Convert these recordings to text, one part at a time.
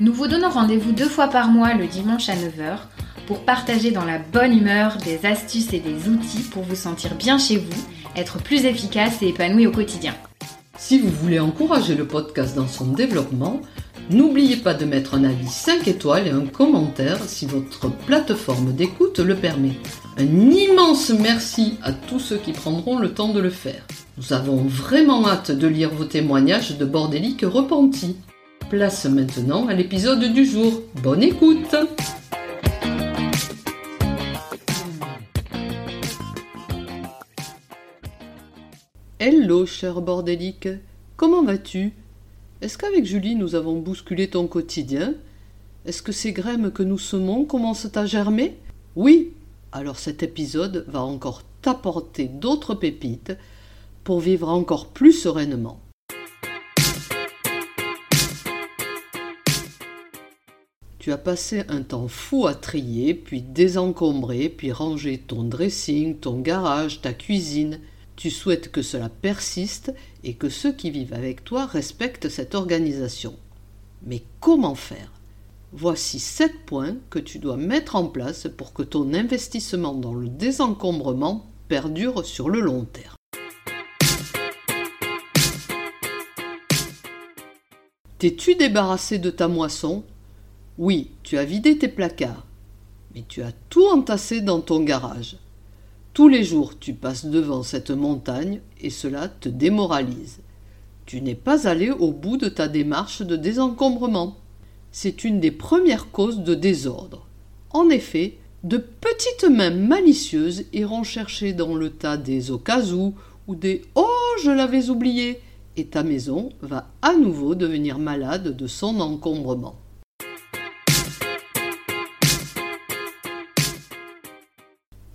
nous vous donnons rendez-vous deux fois par mois le dimanche à 9h pour partager dans la bonne humeur des astuces et des outils pour vous sentir bien chez vous, être plus efficace et épanoui au quotidien. Si vous voulez encourager le podcast dans son développement, n'oubliez pas de mettre un avis 5 étoiles et un commentaire si votre plateforme d'écoute le permet. Un immense merci à tous ceux qui prendront le temps de le faire. Nous avons vraiment hâte de lire vos témoignages de bordéliques repentis. Place maintenant à l'épisode du jour. Bonne écoute. Hello cher bordélique, comment vas-tu? Est-ce qu'avec Julie nous avons bousculé ton quotidien? Est-ce que ces graines que nous semons commencent à germer? Oui. Alors cet épisode va encore t'apporter d'autres pépites pour vivre encore plus sereinement. Tu as passé un temps fou à trier, puis désencombrer, puis ranger ton dressing, ton garage, ta cuisine. Tu souhaites que cela persiste et que ceux qui vivent avec toi respectent cette organisation. Mais comment faire? Voici sept points que tu dois mettre en place pour que ton investissement dans le désencombrement perdure sur le long terme. T'es-tu débarrassé de ta moisson? Oui, tu as vidé tes placards, mais tu as tout entassé dans ton garage. Tous les jours tu passes devant cette montagne et cela te démoralise. Tu n'es pas allé au bout de ta démarche de désencombrement. C'est une des premières causes de désordre. En effet, de petites mains malicieuses iront chercher dans le tas des au ou des Oh, je l'avais oublié et ta maison va à nouveau devenir malade de son encombrement.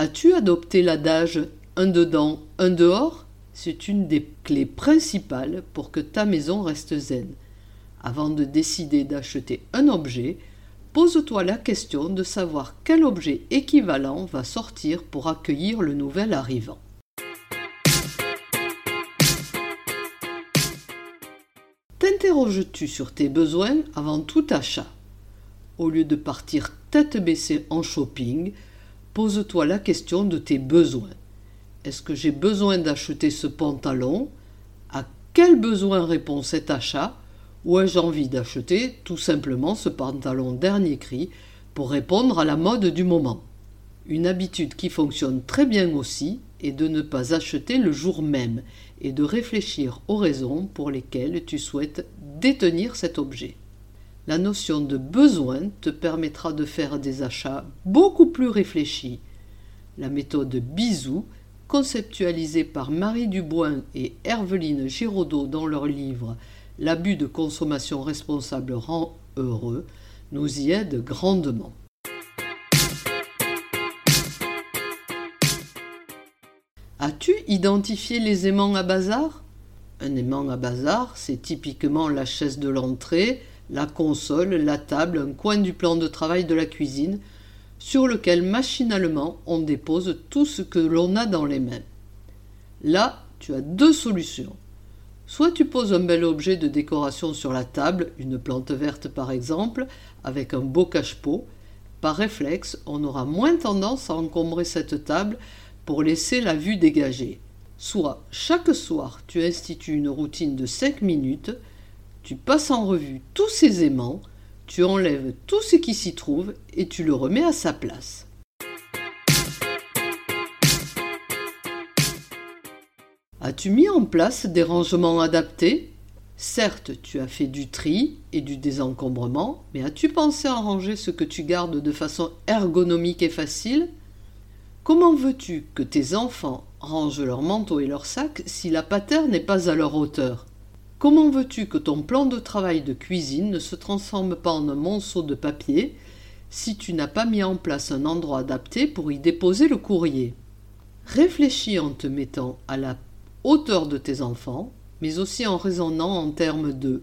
As-tu adopté l'adage un dedans, un dehors C'est une des clés principales pour que ta maison reste zen. Avant de décider d'acheter un objet, pose-toi la question de savoir quel objet équivalent va sortir pour accueillir le nouvel arrivant. T'interroges-tu sur tes besoins avant tout achat? Au lieu de partir tête baissée en shopping, pose-toi la question de tes besoins. Est-ce que j'ai besoin d'acheter ce pantalon? À quel besoin répond cet achat? Ou ai-je envie d'acheter tout simplement ce pantalon dernier cri pour répondre à la mode du moment? Une habitude qui fonctionne très bien aussi est de ne pas acheter le jour même et de réfléchir aux raisons pour lesquelles tu souhaites détenir cet objet. La notion de besoin te permettra de faire des achats beaucoup plus réfléchis. La méthode Bisou, conceptualisée par Marie Dubois et Herveline Giraudot dans leur livre L'abus de consommation responsable rend heureux, nous y aide grandement. As-tu identifié les aimants à bazar? Un aimant à bazar, c'est typiquement la chaise de l'entrée, la console, la table, un coin du plan de travail de la cuisine, sur lequel machinalement on dépose tout ce que l'on a dans les mains. Là, tu as deux solutions. Soit tu poses un bel objet de décoration sur la table, une plante verte par exemple, avec un beau cache-pot. Par réflexe, on aura moins tendance à encombrer cette table pour laisser la vue dégagée. Soit chaque soir, tu institues une routine de 5 minutes tu passes en revue tous ces aimants, tu enlèves tout ce qui s'y trouve et tu le remets à sa place. As-tu mis en place des rangements adaptés? Certes, tu as fait du tri et du désencombrement, mais as-tu pensé à ranger ce que tu gardes de façon ergonomique et facile? Comment veux-tu que tes enfants rangent leurs manteaux et leurs sacs si la patère n'est pas à leur hauteur? Comment veux-tu que ton plan de travail de cuisine ne se transforme pas en un monceau de papier si tu n'as pas mis en place un endroit adapté pour y déposer le courrier? Réfléchis en te mettant à la hauteur de tes enfants, mais aussi en raisonnant en termes de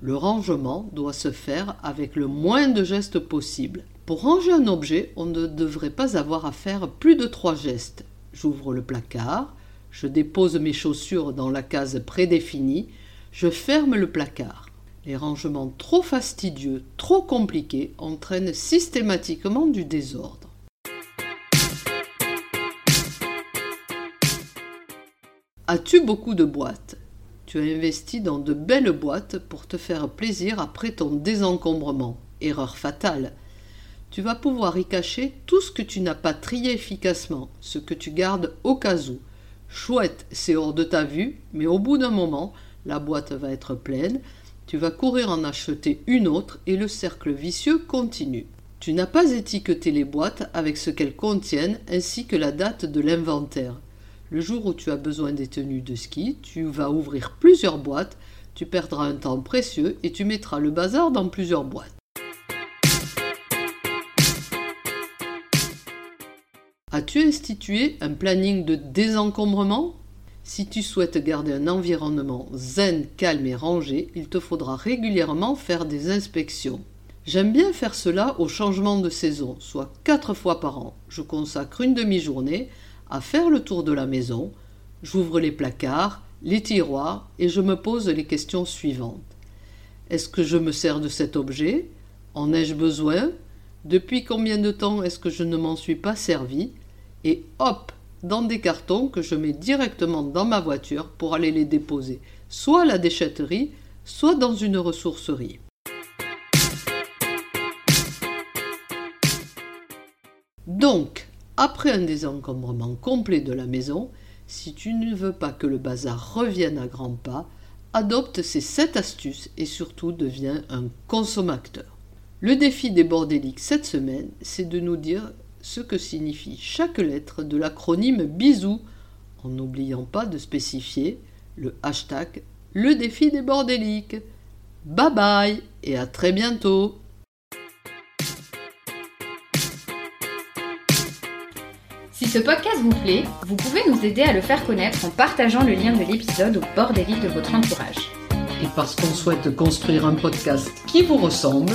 le rangement doit se faire avec le moins de gestes possible. Pour ranger un objet, on ne devrait pas avoir à faire plus de trois gestes. J'ouvre le placard, je dépose mes chaussures dans la case prédéfinie, je ferme le placard. Les rangements trop fastidieux, trop compliqués entraînent systématiquement du désordre. As-tu beaucoup de boîtes? Tu as investi dans de belles boîtes pour te faire plaisir après ton désencombrement. Erreur fatale. Tu vas pouvoir y cacher tout ce que tu n'as pas trié efficacement, ce que tu gardes au cas où. Chouette, c'est hors de ta vue, mais au bout d'un moment, la boîte va être pleine, tu vas courir en acheter une autre et le cercle vicieux continue. Tu n'as pas étiqueté les boîtes avec ce qu'elles contiennent ainsi que la date de l'inventaire. Le jour où tu as besoin des tenues de ski, tu vas ouvrir plusieurs boîtes, tu perdras un temps précieux et tu mettras le bazar dans plusieurs boîtes. As-tu institué un planning de désencombrement? Si tu souhaites garder un environnement zen, calme et rangé, il te faudra régulièrement faire des inspections. J'aime bien faire cela au changement de saison, soit quatre fois par an. Je consacre une demi-journée à faire le tour de la maison, j'ouvre les placards, les tiroirs et je me pose les questions suivantes. Est-ce que je me sers de cet objet? En ai-je besoin? Depuis combien de temps est-ce que je ne m'en suis pas servi? Et hop dans des cartons que je mets directement dans ma voiture pour aller les déposer, soit à la déchetterie, soit dans une ressourcerie. Donc, après un désencombrement complet de la maison, si tu ne veux pas que le bazar revienne à grands pas, adopte ces sept astuces et surtout deviens un consommateur. Le défi des bordéliques cette semaine, c'est de nous dire ce que signifie chaque lettre de l'acronyme BISOU, en n'oubliant pas de spécifier le hashtag le défi des bordéliques. Bye bye et à très bientôt Si ce podcast vous plaît, vous pouvez nous aider à le faire connaître en partageant le lien de l'épisode au bord des de votre entourage. Et parce qu'on souhaite construire un podcast qui vous ressemble,